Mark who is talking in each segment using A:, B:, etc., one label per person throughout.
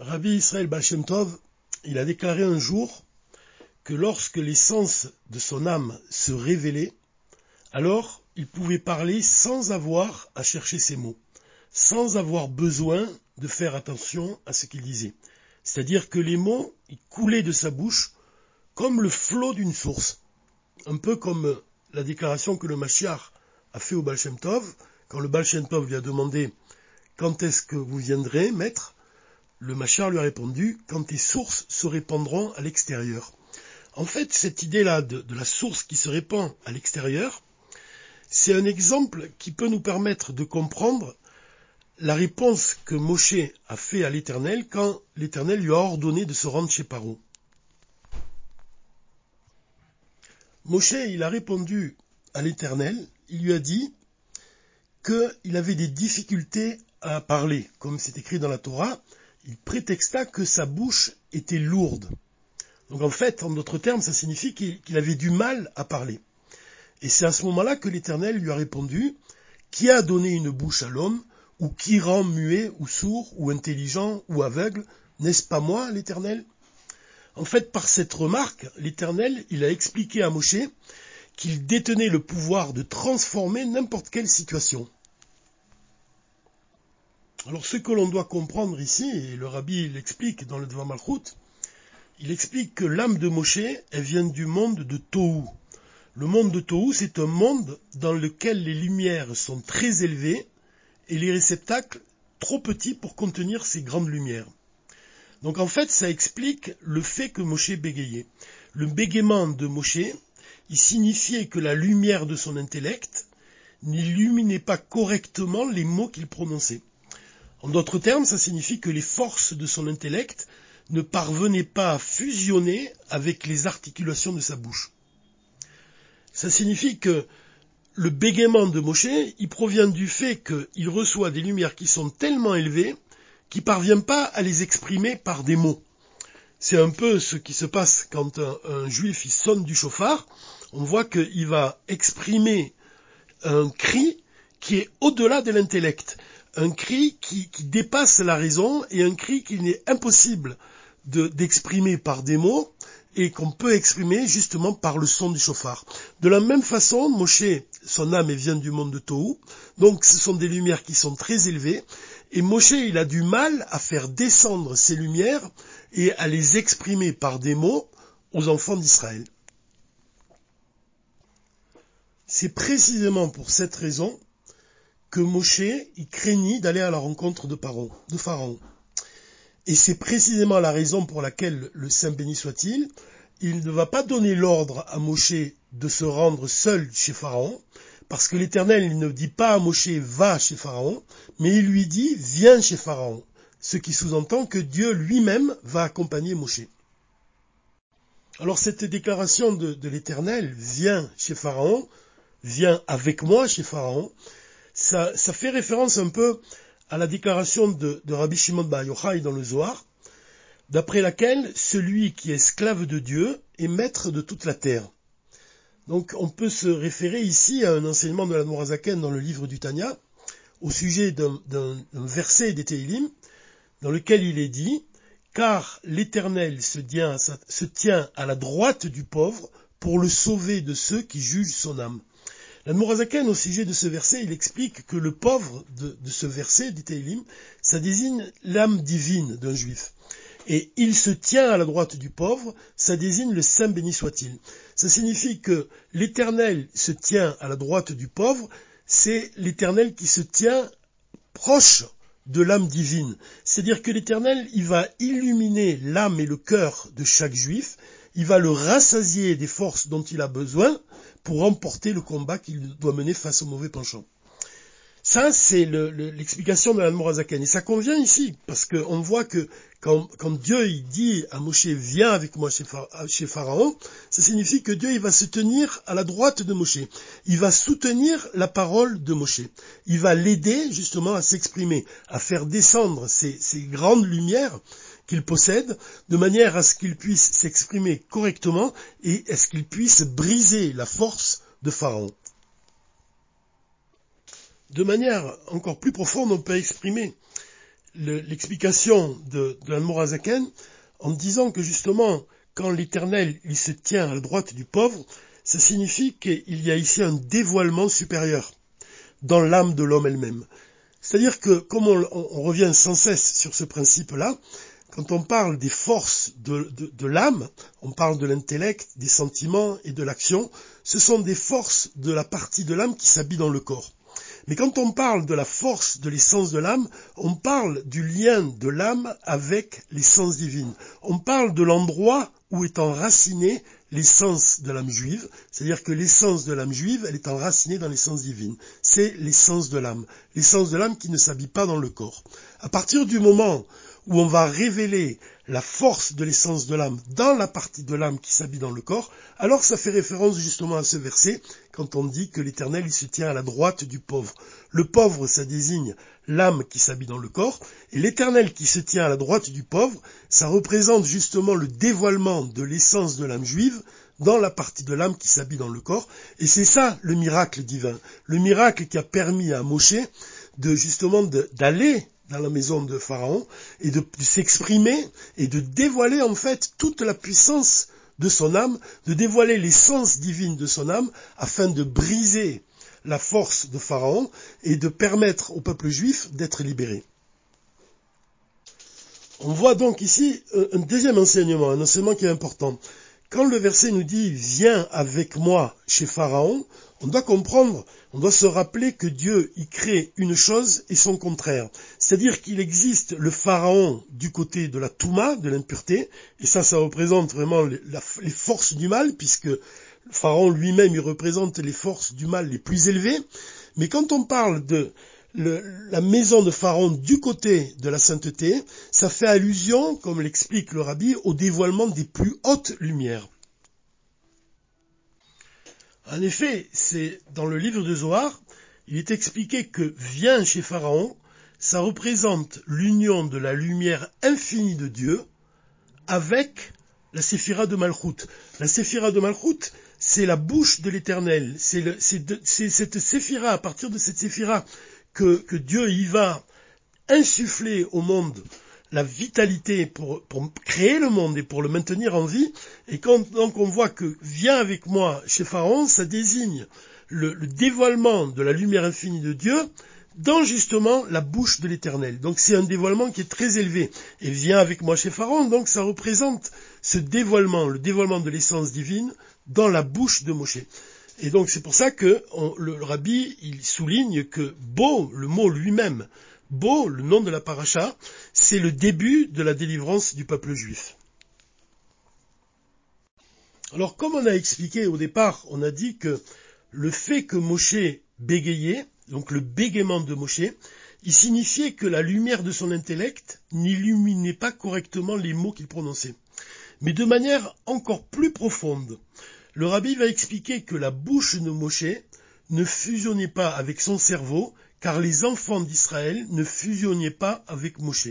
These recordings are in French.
A: Rabbi Israël Baal Tov, il a déclaré un jour que lorsque l'essence de son âme se révélait, alors il pouvait parler sans avoir à chercher ses mots, sans avoir besoin de faire attention à ce qu'il disait. C'est-à-dire que les mots, coulaient de sa bouche comme le flot d'une source. Un peu comme la déclaration que le Mashiach a fait au Baal Tov, quand le Baal Tov lui a demandé quand est-ce que vous viendrez, maître? Le Machar lui a répondu Quand tes sources se répandront à l'extérieur. En fait, cette idée-là de, la source qui se répand à l'extérieur, c'est un exemple qui peut nous permettre de comprendre la réponse que Moshe a fait à l'Éternel quand l'Éternel lui a ordonné de se rendre chez Paro. Moshe, il a répondu à l'Éternel, il lui a dit qu'il avait des difficultés à parler, comme c'est écrit dans la Torah, il prétexta que sa bouche était lourde. Donc en fait, en d'autres termes, ça signifie qu'il avait du mal à parler. Et c'est à ce moment-là que l'Éternel lui a répondu, qui a donné une bouche à l'homme, ou qui rend muet, ou sourd, ou intelligent, ou aveugle, n'est-ce pas moi, l'Éternel? En fait, par cette remarque, l'Éternel, il a expliqué à Moshe qu'il détenait le pouvoir de transformer n'importe quelle situation. Alors ce que l'on doit comprendre ici, et le rabbi l'explique dans le Devant Malchut, il explique que l'âme de Moshe, elle vient du monde de Tohu. Le monde de Tohu, c'est un monde dans lequel les lumières sont très élevées et les réceptacles trop petits pour contenir ces grandes lumières. Donc en fait, ça explique le fait que Moshe bégayait. Le bégaiement de Moshe, il signifiait que la lumière de son intellect n'illuminait pas correctement les mots qu'il prononçait. En d'autres termes, ça signifie que les forces de son intellect ne parvenaient pas à fusionner avec les articulations de sa bouche. Ça signifie que le bégaiement de Moshe, il provient du fait qu'il reçoit des lumières qui sont tellement élevées qu'il ne parvient pas à les exprimer par des mots. C'est un peu ce qui se passe quand un, juif sonne du chauffard. On voit qu'il va exprimer un cri qui est au-delà de l'intellect un cri qui, dépasse la raison et un cri qu'il n'est impossible d'exprimer par des mots et qu'on peut exprimer justement par le son du chauffard. De la même façon, Moshe, son âme vient du monde de Tohu, donc ce sont des lumières qui sont très élevées, et Moshe, il a du mal à faire descendre ces lumières et à les exprimer par des mots aux enfants d'Israël. C'est précisément pour cette raison que Moshe y craignit d'aller à la rencontre de, Pharaon. Et c'est précisément la raison pour laquelle le Saint béni soit-il, il ne va pas donner l'ordre à Moshe de se rendre seul chez Pharaon, parce que l'Éternel ne dit pas à Moshe va chez Pharaon, mais il lui dit viens chez Pharaon, ce qui sous-entend que Dieu lui-même va accompagner Moshe. Alors cette déclaration de l'Éternel, viens chez Pharaon, viens avec moi chez Pharaon, ça, fait référence un peu à la déclaration de, Rabbi Shimon Bar Yochai dans le Zohar, d'après laquelle celui qui est esclave de Dieu est maître de toute la terre. Donc on peut se référer ici à un enseignement de la Nourazaken dans le livre du Tanya, au sujet d'un verset des Teilim, dans lequel il est dit Car l'Éternel se tient à la droite du pauvre pour le sauver de ceux qui jugent son âme. La Mourazaken, au sujet de ce verset, il explique que le pauvre de, ce verset, dit Teilim, ça désigne l'âme divine d'un juif. Et il se tient à la droite du pauvre, ça désigne le Saint béni soit-il. Ça signifie que l'éternel se tient à la droite du pauvre, c'est l'éternel qui se tient proche de l'âme divine. C'est-à-dire que l'éternel, il va illuminer l'âme et le cœur de chaque juif, il va le rassasier des forces dont il a besoin pour remporter le combat qu'il doit mener face au mauvais penchant. Ça, c'est l'explication de l'Anmorazaken. Et ça convient ici, parce qu'on voit que quand, Dieu dit à Moshe, viens avec moi chez, Pharaon, ça signifie que Dieu va se tenir à la droite de Moshe. Il va soutenir la parole de Moshe. Il va l'aider justement à s'exprimer, à faire descendre ces grandes lumières qu'il possède, de manière à ce qu'il puisse s'exprimer correctement et à ce qu'il puisse briser la force de Pharaon. De manière encore plus profonde, on peut exprimer l'explication de, de l'Anmorazaken en disant que justement, quand l'Éternel il se tient à la droite du pauvre, ça signifie qu'il y a ici un dévoilement supérieur dans l'âme de l'homme elle-même. C'est-à-dire que, comme on, revient sans cesse sur ce principe-là, quand on parle des forces de, l'âme, on parle de l'intellect, des sentiments et de l'action, ce sont des forces de la partie de l'âme qui s'habille dans le corps. Mais quand on parle de la force de l'essence de l'âme, on parle du lien de l'âme avec l'essence divine. On parle de l'endroit où est enracinée l'essence de l'âme juive, c'est-à-dire que l'essence de l'âme juive, elle est enracinée dans l'essence divine. C'est l'essence de l'âme, l'essence de l'âme qui ne s'habille pas dans le corps. À partir du moment où on va révéler la force de l'essence de l'âme dans la partie de l'âme qui s'habille dans le corps, alors ça fait référence justement à ce verset quand on dit que l'Éternel il se tient à la droite du pauvre. Le pauvre, ça désigne l'âme qui s'habille dans le corps, et l'Éternel qui se tient à la droite du pauvre, ça représente justement le dévoilement de l'essence de l'âme juive dans la partie de l'âme qui s'habille dans le corps, et c'est ça le miracle divin, le miracle qui a permis à Moshe de justement d'aller dans la maison de Pharaon et de s'exprimer et de dévoiler en fait toute la puissance de son âme, de dévoiler l'essence divine de son âme afin de briser la force de Pharaon et de permettre au peuple juif d'être libéré. On voit donc ici euh, un deuxième enseignement, un enseignement qui est important. Quand le verset nous dit viens avec moi chez Pharaon, on doit comprendre, on doit se rappeler que Dieu y crée une chose et son contraire. C'est-à-dire qu'il existe le Pharaon du côté de la Touma, de l'impureté, et ça, ça représente vraiment les, forces du mal, puisque Pharaon lui-même, il représente les forces du mal les plus élevées. Mais quand on parle de la maison de Pharaon du côté de la sainteté, ça fait allusion, comme l'explique le rabbi, au dévoilement des plus hautes lumières. En effet, c'est dans le livre de Zohar, il est expliqué que vient chez Pharaon, ça représente l'union de la lumière infinie de Dieu avec la séphira de Malchut. La séphira de Malchut, c'est la bouche de l'éternel. C'est cette séphira, à partir de cette séphira que, Dieu y va insuffler au monde la vitalité pour, créer le monde et pour le maintenir en vie. Et quand donc on voit que viens avec moi chez Pharaon, ça désigne le, dévoilement de la lumière infinie de Dieu dans justement la bouche de l'éternel. Donc c'est un dévoilement qui est très élevé. Et viens avec moi chez Pharaon, donc ça représente ce dévoilement, le dévoilement de l'essence divine dans la bouche de Moshe. Et donc c'est pour ça que le, rabbi il souligne que beau, le mot lui-même, beau, le nom de la paracha, c'est le début de la délivrance du peuple juif. Alors comme on a expliqué au départ, on a dit que le fait que Moshe bégayait, donc le bégaiement de Moshe, il signifiait que la lumière de son intellect n'illuminait pas correctement les mots qu'il prononçait. Mais de manière encore plus profonde, le rabbi va expliquer que la bouche de Moshe ne fusionnait pas avec son cerveau, car les enfants d'Israël ne fusionnaient pas avec Moshe.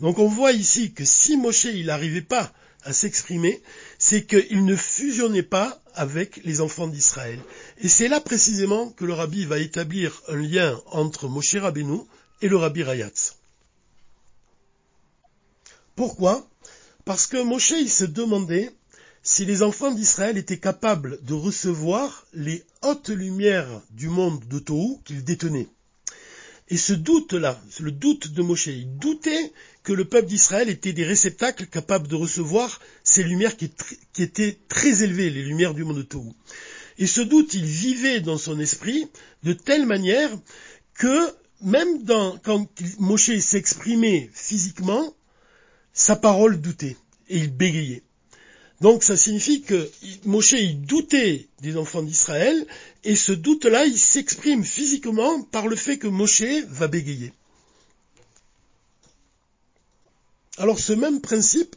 A: Donc on voit ici que si Moshe il n'arrivait pas à s'exprimer, c'est qu'il ne fusionnait pas avec les enfants d'Israël. Et c'est là précisément que le rabbi va établir un lien entre Moshe Rabbeinu et le rabbi Rayatz. Pourquoi? Parce que Moshe il se demandait si les enfants d'Israël étaient capables de recevoir les hautes lumières du monde de Tohu qu'ils détenaient. Et ce doute-là, le doute de Moshe, il doutait que le peuple d'Israël était des réceptacles capables de recevoir ces lumières qui, étaient très élevées, les lumières du monde de Tohu. Et ce doute, il vivait dans son esprit de telle manière que même quand Moshe s'exprimait physiquement, sa parole doutait et il bégayait. Donc ça signifie que Moshe il doutait des enfants d'Israël et ce doute-là il s'exprime physiquement par le fait que Moshe va bégayer. Alors ce même principe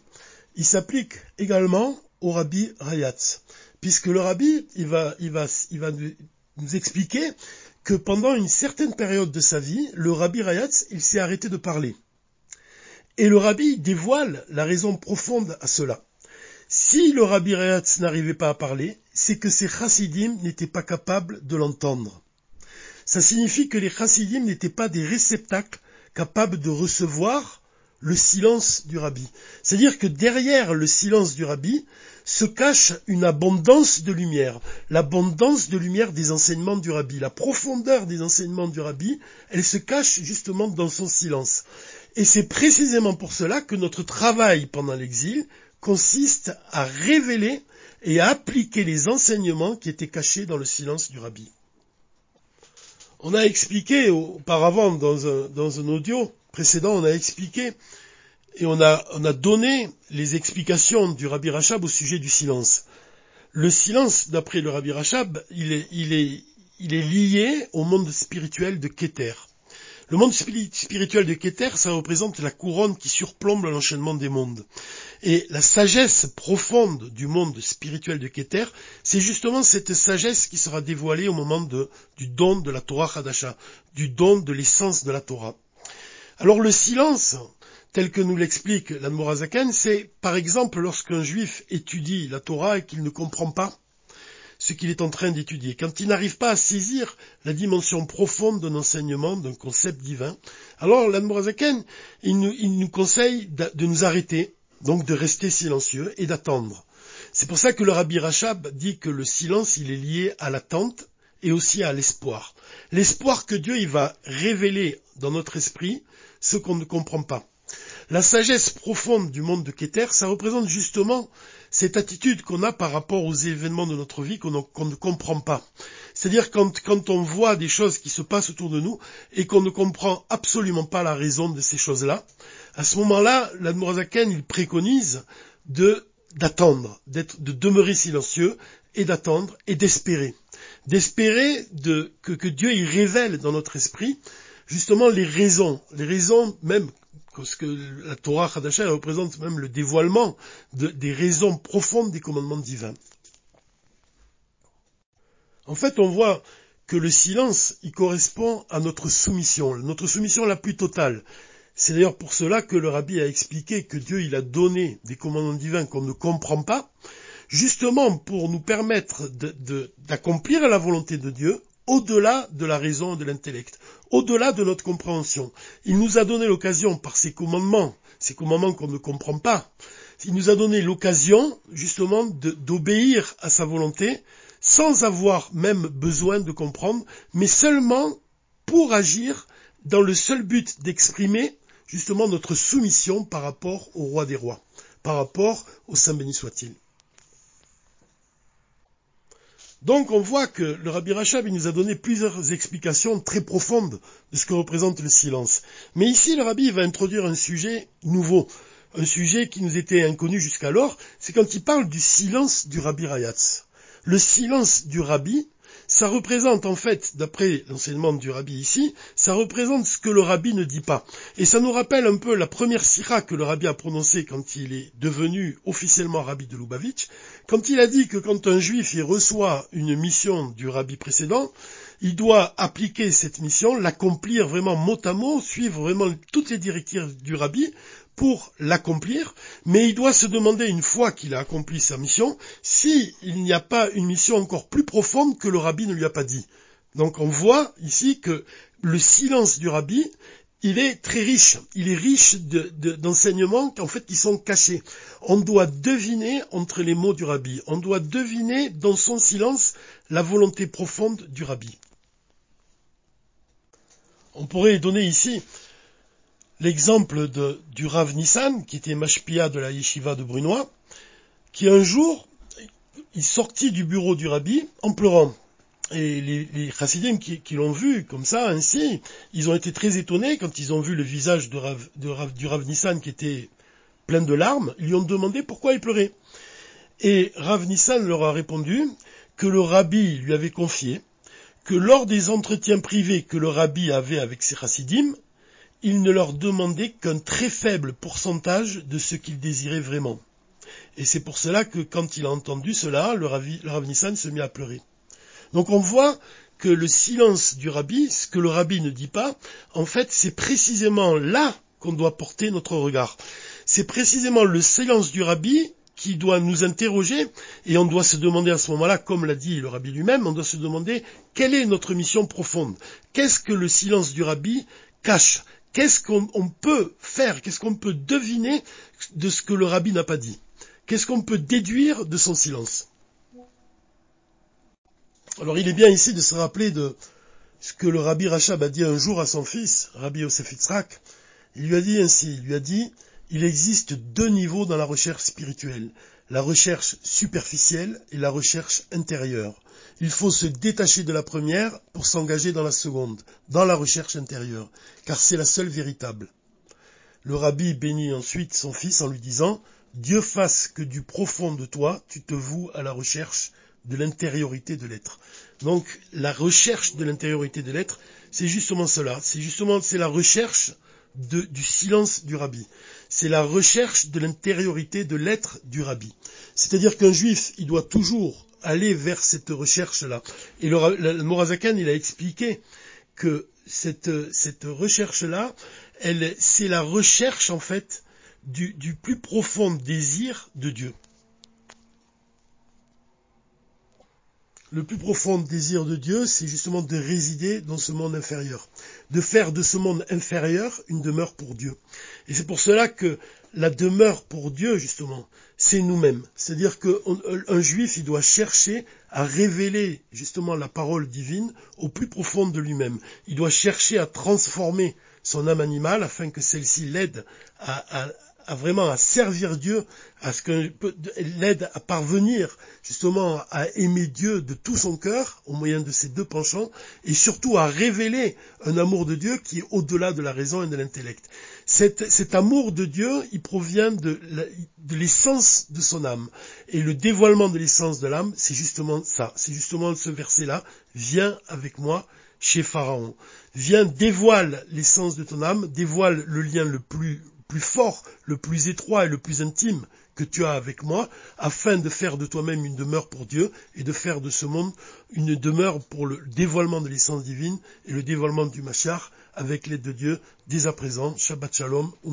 A: il s'applique également au rabbi Rayatz, puisque le rabbi il va, il va, il va nous expliquer que pendant une certaine période de sa vie, le rabbi Rayatz il s'est arrêté de parler. Et le rabbi dévoile la raison profonde à cela. Si le Rabbi Rehatz n'arrivait pas à parler, c'est que ses chassidim n'étaient pas capables de l'entendre. Ça signifie que les chassidim n'étaient pas des réceptacles capable de recevoir le silence du rabbi. C'est-à-dire que derrière le silence du rabbi se cache une abondance de lumière, l'abondance de lumière des enseignements du rabbi, la profondeur des enseignements du rabbi, elle se cache justement dans son silence. Et c'est précisément pour cela que notre travail pendant l'exil consiste à révéler et à appliquer les enseignements qui étaient cachés dans le silence du rabbi. On a expliqué auparavant dans un, audio précédent, on a expliqué et on a, on a donné les explications du Rabbi Rachab au sujet du silence. Le silence, d'après le Rabbi Rachab, il est, il est, il est lié au monde spirituel de Keter. Le monde spirituel de Keter, ça représente la couronne qui surplombe l'enchaînement des mondes. Et la sagesse profonde du monde spirituel de Keter, c'est justement cette sagesse qui sera dévoilée au moment du don de la Torah Hadasha, du don de l'essence de la Torah. Alors le silence, tel que nous l'explique l'Anmorazaken, c'est par exemple lorsqu'un juif étudie la Torah et qu'il ne comprend pas ce qu'il est en train d'étudier. Quand il n'arrive pas à saisir la dimension profonde d'un enseignement, d'un concept divin, alors l'Anmorazaken, il nous, nous conseille de nous arrêter, donc de rester silencieux et d'attendre. C'est pour ça que le Rabbi Rachab dit que le silence, il est lié à l'attente et aussi à l'espoir. L'espoir que Dieu il va révéler dans notre esprit ce qu'on ne comprend pas. La sagesse profonde du monde de Keter, ça représente justement cette attitude qu'on a par rapport aux événements de notre vie qu'on ne comprend pas. C'est-à-dire quand, quand on voit des choses qui se passent autour de nous et qu'on ne comprend absolument pas la raison de ces choses-là, à ce moment-là, l'Admorazaken, il préconise d'attendre, d'être, de demeurer silencieux et d'attendre et d'espérer. D'espérer de, que, que Dieu y révèle dans notre esprit justement les raisons, les raisons même parce que la Torah Hadasha représente même le dévoilement des raisons profondes des commandements divins. En fait, on voit que le silence, il correspond à notre soumission, notre soumission la plus totale. C'est d'ailleurs pour cela que le rabbi a expliqué que Dieu, il a donné des commandements divins qu'on ne comprend pas, justement pour nous permettre d'accomplir la volonté de Dieu au-delà de la raison et de l'intellect, au-delà de notre compréhension. Il nous a donné l'occasion par ces commandements, ces commandements qu'on ne comprend pas, il nous a donné l'occasion justement d'obéir à sa volonté sans avoir même besoin de comprendre, mais seulement pour agir dans le seul but d'exprimer justement notre soumission par rapport au roi des rois, par rapport au Saint béni soit-il. Donc on voit que le Rabbi Rachab nous a donné plusieurs explications très profondes de ce que représente le silence. Mais ici le Rabbi va introduire un sujet nouveau, un sujet qui nous était inconnu jusqu'alors, c'est quand il parle du silence du Rabbi Rayatz. Le silence du Rabbi, ça représente en fait, d'après l'enseignement du rabbi ici, ça représente ce que le rabbi ne dit pas. Et ça nous rappelle un peu la première sira que le rabbi a prononcée quand il est devenu officiellement rabbi de Lubavitch, quand il a dit que quand un juif y reçoit une mission du rabbi précédent, il doit appliquer cette mission, l'accomplir vraiment mot à mot, suivre vraiment toutes les directives du rabbi pour l'accomplir, mais il doit se demander une fois qu'il a accompli sa mission, s'il n'y a pas une mission encore plus profonde que le rabbi ne lui a pas dit. Donc on voit ici que le silence du rabbi, il est très riche. Il est riche d'enseignements en fait qui sont cachés. On doit deviner entre les mots du rabbi. On doit deviner dans son silence la volonté profonde du rabbi. On pourrait donner ici l'exemple du Rav Nissan, qui était mashpia de la yeshiva de Brunois, qui un jour, il sortit du bureau du rabbi en pleurant. Et les, les chassidim qui, l'ont vu comme ça, ainsi, ils ont été très étonnés quand ils ont vu le visage du Rav Nissan qui était plein de larmes. Ils lui ont demandé pourquoi il pleurait. Et Rav Nissan leur a répondu que le rabbi lui avait confié que lors des entretiens privés que le rabbi avait avec ses chassidim, il ne leur demandait qu'un très faible pourcentage de ce qu'ils désiraient vraiment. Et c'est pour cela que quand il a entendu cela, le, Rav Nissan se mit à pleurer. Donc on voit que le silence du rabbi, ce que le rabbi ne dit pas, en fait c'est précisément là qu'on doit porter notre regard. C'est précisément le silence du rabbi qui doit nous interroger et on doit se demander à ce moment-là, comme l'a dit le rabbi lui-même, on doit se demander quelle est notre mission profonde? Qu'est-ce que le silence du rabbi cache? Qu'est-ce qu'on peut faire, qu'est-ce qu'on peut deviner de ce que le rabbi n'a pas dit? Qu'est-ce qu'on peut déduire de son silence? Alors il est bien ici de se rappeler de ce que le rabbi Rachab a dit un jour à son fils, Rabbi Yosef Yitzhak. Il lui a dit ainsi, il lui a dit, il existe deux niveaux dans la recherche spirituelle, la recherche superficielle et la recherche intérieure. Il faut se détacher de la première pour s'engager dans la seconde, dans la recherche intérieure, car c'est la seule véritable. Le rabbi bénit ensuite son fils en lui disant, Dieu fasse que du profond de toi, tu te voues à la recherche de l'intériorité de l'être. Donc, la recherche de l'intériorité de l'être, c'est justement cela. C'est justement, c'est la recherche du silence du rabbi. C'est la recherche de l'intériorité de l'être du rabbi. C'est-à-dire qu'un juif, il doit toujours aller vers cette recherche-là. Et le, le, Morazakan, il a expliqué que cette, cette recherche-là, elle, c'est la recherche, en fait, du plus profond désir de Dieu. Le plus profond désir de Dieu, c'est justement de résider dans ce monde inférieur, de faire de ce monde inférieur une demeure pour Dieu. Et c'est pour cela que la demeure pour Dieu, justement, c'est nous-mêmes. C'est-à-dire qu'un juif, il doit chercher à révéler justement la parole divine au plus profond de lui-même. Il doit chercher à transformer son âme animale afin que celle-ci l'aide à, à vraiment à servir Dieu, à ce que l'aide à parvenir justement à aimer Dieu de tout son cœur au moyen de ces deux penchants et surtout à révéler un amour de Dieu qui est au-delà de la raison et de l'intellect. Cet, amour de Dieu, il provient de, de l'essence de son âme. Et le dévoilement de l'essence de l'âme, c'est justement ça. C'est justement ce verset-là. Viens avec moi chez Pharaon. Viens, dévoile l'essence de ton âme, dévoile le lien le plus plus fort, le plus étroit et le plus intime que tu as avec moi, afin de faire de toi-même une demeure pour Dieu et de faire de ce monde une demeure pour le dévoilement de l'essence divine et le dévoilement du Machar avec l'aide de Dieu dès à présent. Shabbat Shalom ou.